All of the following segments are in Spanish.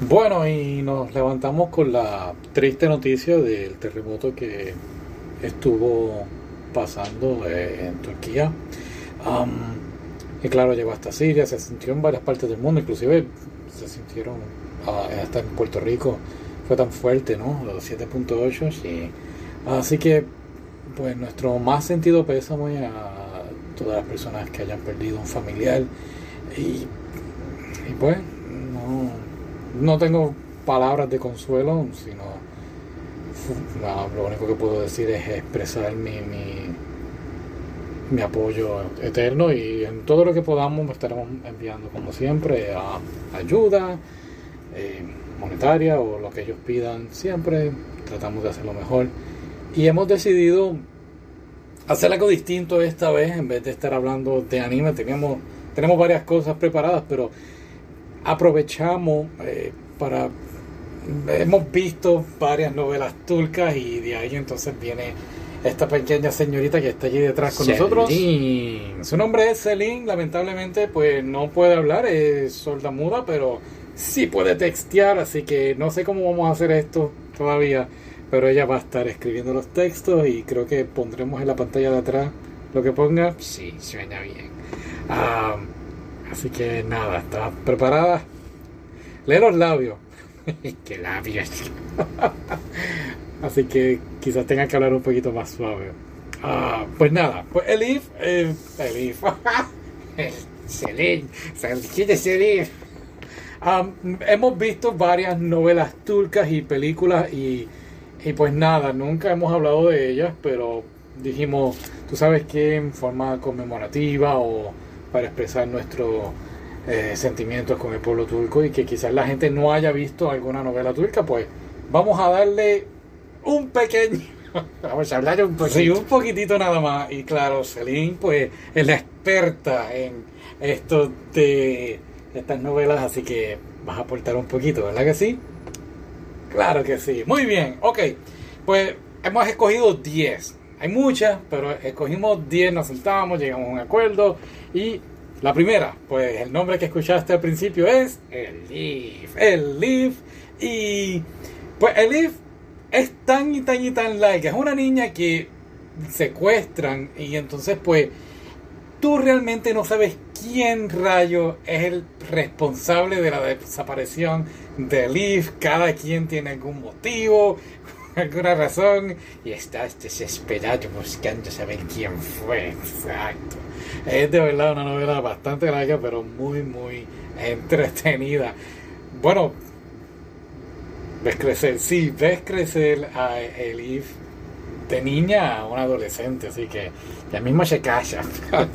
Bueno, y nos levantamos con la triste noticia del terremoto que estuvo pasando eh, en Turquía. Am, y claro, llegó hasta Siria, se sintió en varias partes del mundo, inclusive se sintieron ah, hasta en Puerto Rico. Fue tan fuerte, ¿no? Los 7.8. Sí. Así que, pues, nuestro más sentido pésame a todas las personas que hayan perdido un familiar. Y, y pues, no, no tengo palabras de consuelo, sino lo único que puedo decir es expresar mi, mi, mi apoyo eterno y en todo lo que podamos estaremos enviando, como siempre, ayuda eh, monetaria o lo que ellos pidan. Siempre tratamos de hacerlo mejor. Y hemos decidido hacer algo distinto esta vez, en vez de estar hablando de anime. Teníamos, tenemos varias cosas preparadas, pero aprovechamos eh, para... Hemos visto varias novelas turcas y de ahí entonces viene esta pequeña señorita que está allí detrás con nosotros. Celine. Su nombre es Celine, lamentablemente pues no puede hablar, es sorda muda, pero sí puede textear, así que no sé cómo vamos a hacer esto todavía, pero ella va a estar escribiendo los textos y creo que pondremos en la pantalla de atrás lo que ponga. Sí, suena bien. Ah, así que nada, ¿está preparada? Lee los labios. Qué labios. Así que quizás tenga que hablar un poquito más suave. Ah, pues nada, pues Elif, Elif. Celine. ¿Quién es Celine? Am, hemos visto varias novelas turcas y películas y, y pues nada, nunca hemos hablado de ellas, pero dijimos, tú sabes que en forma conmemorativa o para expresar nuestros eh, sentimientos con el pueblo turco y que quizás la gente no haya visto alguna novela turca, pues vamos a darle un pequeño... Vamos a hablar un poquito. Sí, un poquitito nada más. Y claro, Celine, pues, es la experta en esto de estas novelas, así que vas a aportar un poquito, ¿verdad que sí? Claro que sí. Muy bien, ok. Pues hemos escogido 10. Hay muchas, pero escogimos 10, nos sentamos, llegamos a un acuerdo. Y la primera, pues el nombre que escuchaste al principio es el Leaf. Y pues el Leaf es tan y tan y tan like. Es una niña que secuestran y entonces pues tú realmente no sabes quién rayo es el responsable de la desaparición de Leaf. Cada quien tiene algún motivo, alguna razón y estás desesperado buscando saber quién fue. Exacto. Es de verdad una novela bastante larga pero muy muy entretenida. Bueno, ves crecer, sí, ves crecer a Elif de niña a una adolescente, así que ya mismo se calla.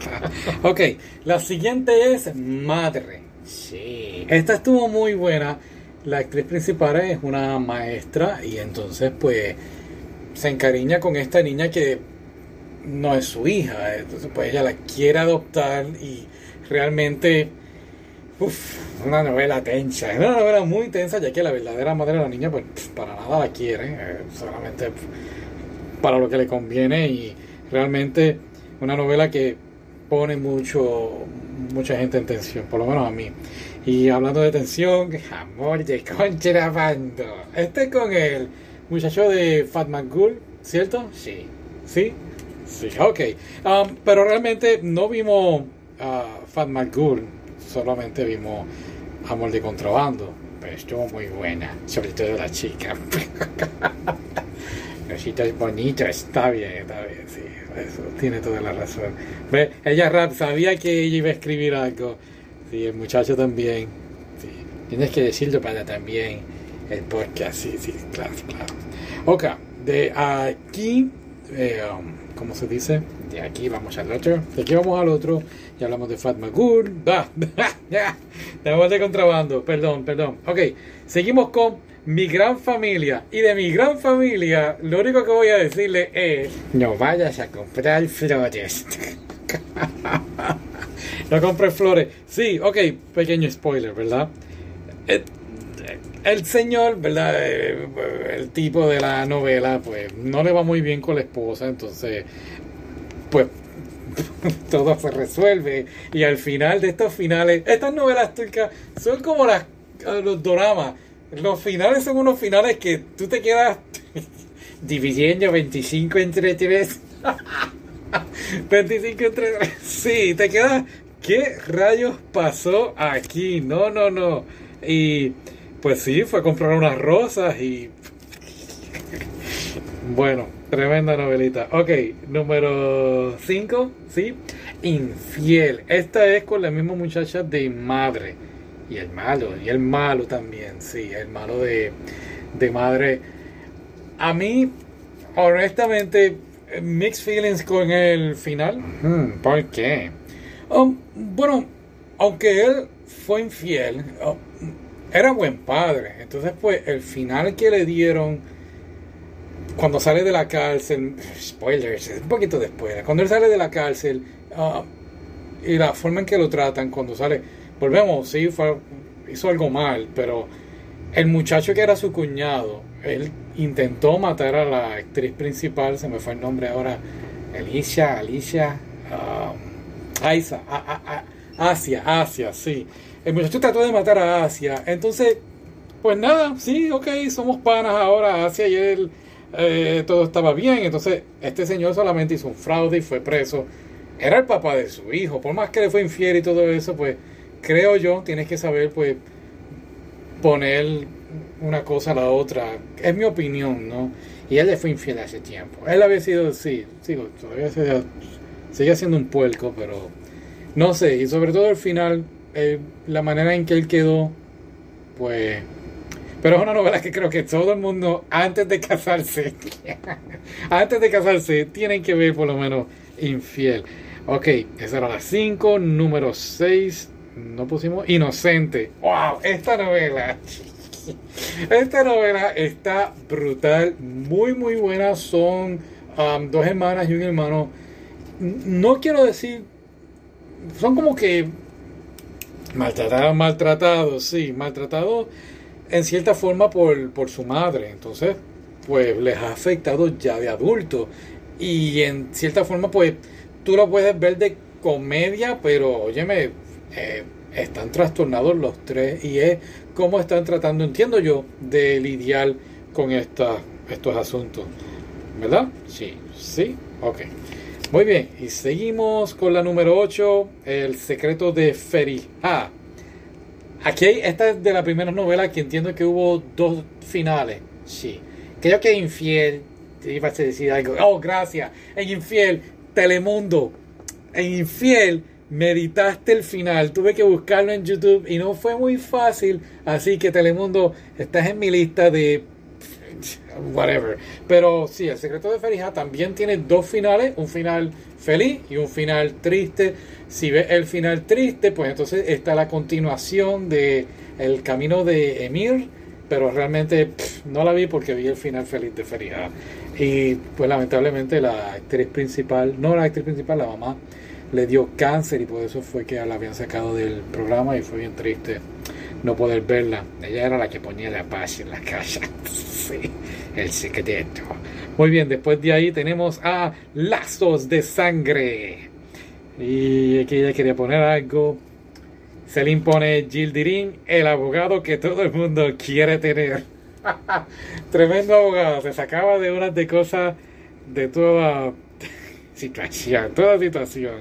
ok, la siguiente es Madre. Sí. Esta estuvo muy buena. La actriz principal es una maestra y entonces pues se encariña con esta niña que no es su hija. Entonces pues ella la quiere adoptar y realmente uf, una novela tensa. Es una novela muy tensa ya que la verdadera madre de la niña pues para nada la quiere. eh, solamente para lo que le conviene y realmente una novela que pone mucho mucha gente en tensión, por lo menos a mí. Y hablando de tensión, Amor de contrabando. este con el muchacho de Fatman Ghoul, ¿cierto? Sí. Sí, sí, ok. Um, pero realmente no vimos a Fatman Ghoul, solamente vimos Amor de Contrabando. Pero estuvo muy buena. Sobre todo la chica. Rositas bonitos. Está bien, está bien, sí, eso tiene toda la razón. Ve, ella rap sabía que ella iba a escribir algo. Sí, el muchacho también. Sí. Tienes que decirlo para también el podcast. Sí, sí, claro, claro. Ok, de aquí, eh, um, ¿cómo se dice? De aquí vamos al otro. De aquí vamos al otro y hablamos de Fatma Gur. Tenemos de contrabando, perdón, perdón. Ok, seguimos con mi gran familia. Y de mi gran familia, lo único que voy a decirle es: No vayas a comprar flores. no compré flores. Sí, ok, pequeño spoiler, ¿verdad? El, el señor, ¿verdad? Eh, El tipo de la novela, pues no le va muy bien con la esposa, entonces, pues todo se resuelve. Y al final de estos finales, estas novelas turcas son como las, los doramas. Los finales son unos finales que tú te quedas Dividiendo 25 entre 3. 25 entre 3. Sí, te quedas. ¿Qué rayos pasó aquí? No, no, no. Y pues sí, fue a comprar unas rosas y. Bueno, tremenda novelita. Ok, número 5, ¿sí? Infiel. Esta es con la misma muchacha de madre. Y el malo, y el malo también, sí, el malo de, de madre. A mí, honestamente, mixed feelings con el final. Hmm, ¿Por qué? Um, bueno, aunque él fue infiel, um, era buen padre. Entonces, pues, el final que le dieron cuando sale de la cárcel, spoilers, un poquito después, cuando él sale de la cárcel uh, y la forma en que lo tratan cuando sale, volvemos, sí, hizo algo mal, pero el muchacho que era su cuñado, él intentó matar a la actriz principal, se me fue el nombre ahora, Alicia, Alicia, uh, Aisa, a, a, a, Asia, Asia, sí. El muchacho trató de matar a Asia, entonces, pues nada, sí, ok, somos panas ahora, Asia y él eh, todo estaba bien. Entonces, este señor solamente hizo un fraude y fue preso. Era el papá de su hijo. Por más que le fue infiel y todo eso, pues creo yo, tienes que saber, pues, poner una cosa a la otra. Es mi opinión, ¿no? Y él le fue infiel hace tiempo. Él había sido, sí, sigo, todavía sigue, sigue siendo un puerco, pero no sé. Y sobre todo al final, eh, la manera en que él quedó, pues pero es una novela que creo que todo el mundo, antes de casarse, antes de casarse, tienen que ver por lo menos infiel. Ok, esa era la 5. Número 6, no pusimos Inocente. ¡Wow! Esta novela. Esta novela está brutal, muy, muy buena. Son um, dos hermanas y un hermano. No quiero decir. Son como que. Maltratados, maltratados, sí, maltratados en cierta forma por, por su madre. Entonces, pues les ha afectado ya de adulto. Y en cierta forma, pues tú lo puedes ver de comedia, pero óyeme, eh, están trastornados los tres y es cómo están tratando, entiendo yo, de lidiar con esta, estos asuntos. ¿Verdad? Sí. Sí, ok. Muy bien, y seguimos con la número 8, El secreto de Feriha. Aquí, esta es de la primera novela que entiendo que hubo dos finales. Sí. Creo que Infiel, te ibas a decir algo. Oh, gracias. En Infiel, Telemundo. En Infiel, meditaste el final. Tuve que buscarlo en YouTube y no fue muy fácil. Así que Telemundo, estás en mi lista de whatever. Pero sí, El secreto de Ferija también tiene dos finales, un final feliz y un final triste. Si ves el final triste, pues entonces está la continuación de El camino de Emir, pero realmente no la vi porque vi el final feliz de Ferija. Y pues lamentablemente la actriz principal, no la actriz principal, la mamá, le dio cáncer y por eso fue que la habían sacado del programa y fue bien triste no poder verla. Ella era la que ponía la paz en la casa. Sí, el secreto. Muy bien, después de ahí tenemos a Lazos de Sangre. Y aquí ella quería poner algo. Se le impone Gildirín, el abogado que todo el mundo quiere tener. Tremendo abogado, se sacaba de unas de cosas de toda situación, toda situación.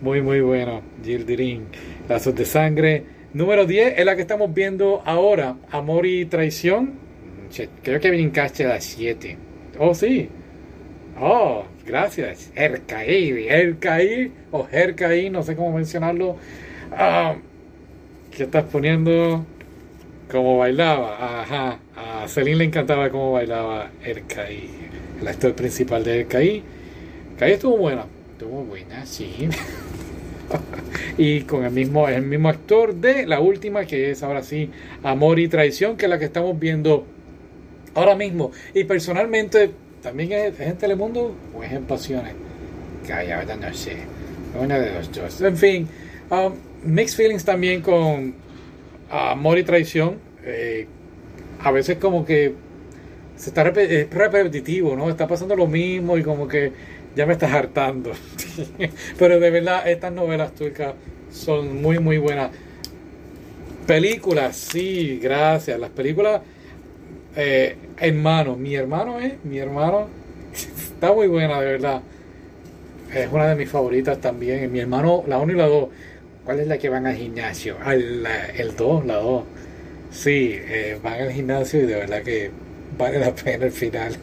Muy, muy bueno, Gildirín. Lazos de Sangre. Número 10 es la que estamos viendo ahora, Amor y Traición. Creo que brincaste a las 7. Oh, sí. Oh, gracias. Ercaí, Ercaí o Hercaí, no sé cómo mencionarlo. Ah, ¿Qué estás poniendo? Cómo bailaba. Ajá. A Celine le encantaba cómo bailaba Ercaí. El actor principal de Ercaí. Ercaí estuvo buena. Estuvo buena, sí. y con el mismo, el mismo actor de la última, que es ahora sí Amor y Traición, que es la que estamos viendo ahora mismo. Y personalmente, también es, en Telemundo o es en Pasiones. Calla, no sé. Una de los dos. En fin, um, mixed feelings también con Amor y Traición. Eh, a veces como que se está es repetitivo, ¿no? Está pasando lo mismo y como que ya me estás hartando. Pero de verdad, estas novelas turcas son muy, muy buenas. Películas, sí, gracias. Las películas, eh, hermano, mi hermano es, mi hermano, está muy buena, de verdad. Es una de mis favoritas también. Mi hermano, la 1 y la 2. ¿Cuál es la que van al gimnasio? Ah, la- el 2, la 2. Sí, eh, van al gimnasio y de verdad que vale la pena el final.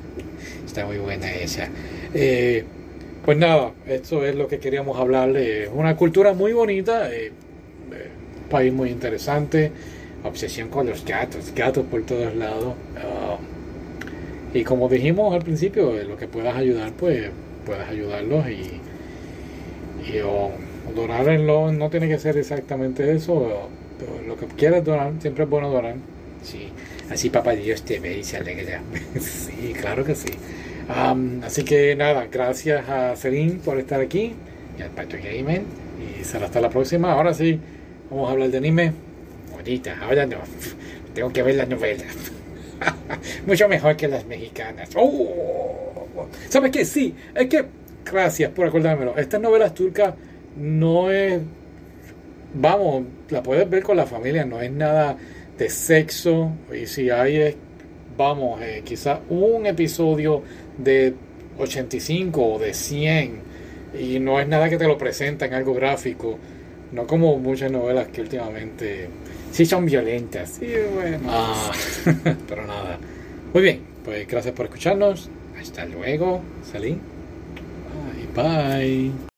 Está muy buena esa. Eh, pues nada, esto es lo que queríamos hablarle. Una cultura muy bonita, eh, eh, país muy interesante, Obsesión con los gatos. gatos por todos lados. Ah, y como dijimos al principio, lo que puedas ayudar, pues puedes ayudarlos y, y o, o donarlo. No tiene que ser exactamente eso. o- o lo que quieras donar, siempre es bueno donar. Sí. Así papá Dios te ve y se alegra. Sí, claro que sí. Am, así que nada, gracias a Celine por estar aquí. Y al pato Gamer. Y será hasta la próxima. Ahora sí, vamos a hablar de anime. Bonita. Ahora no. Tengo que ver la novela. Mucho mejor que las mexicanas. ¡Oh! ¿Sabes qué? Sí, es que, gracias por acordármelo. Estas novelas turcas no es. Vamos, la puedes ver con la familia, no es nada de sexo. Y si hay, vamos, eh, quizás un episodio de 85 o de 100. Y no es nada que te lo presentan, algo gráfico. No como muchas novelas que últimamente. Sí son violentas. Sí, bueno. Ah, pero nada. Muy bien, pues gracias por escucharnos. Hasta luego. Salí. Bye, bye.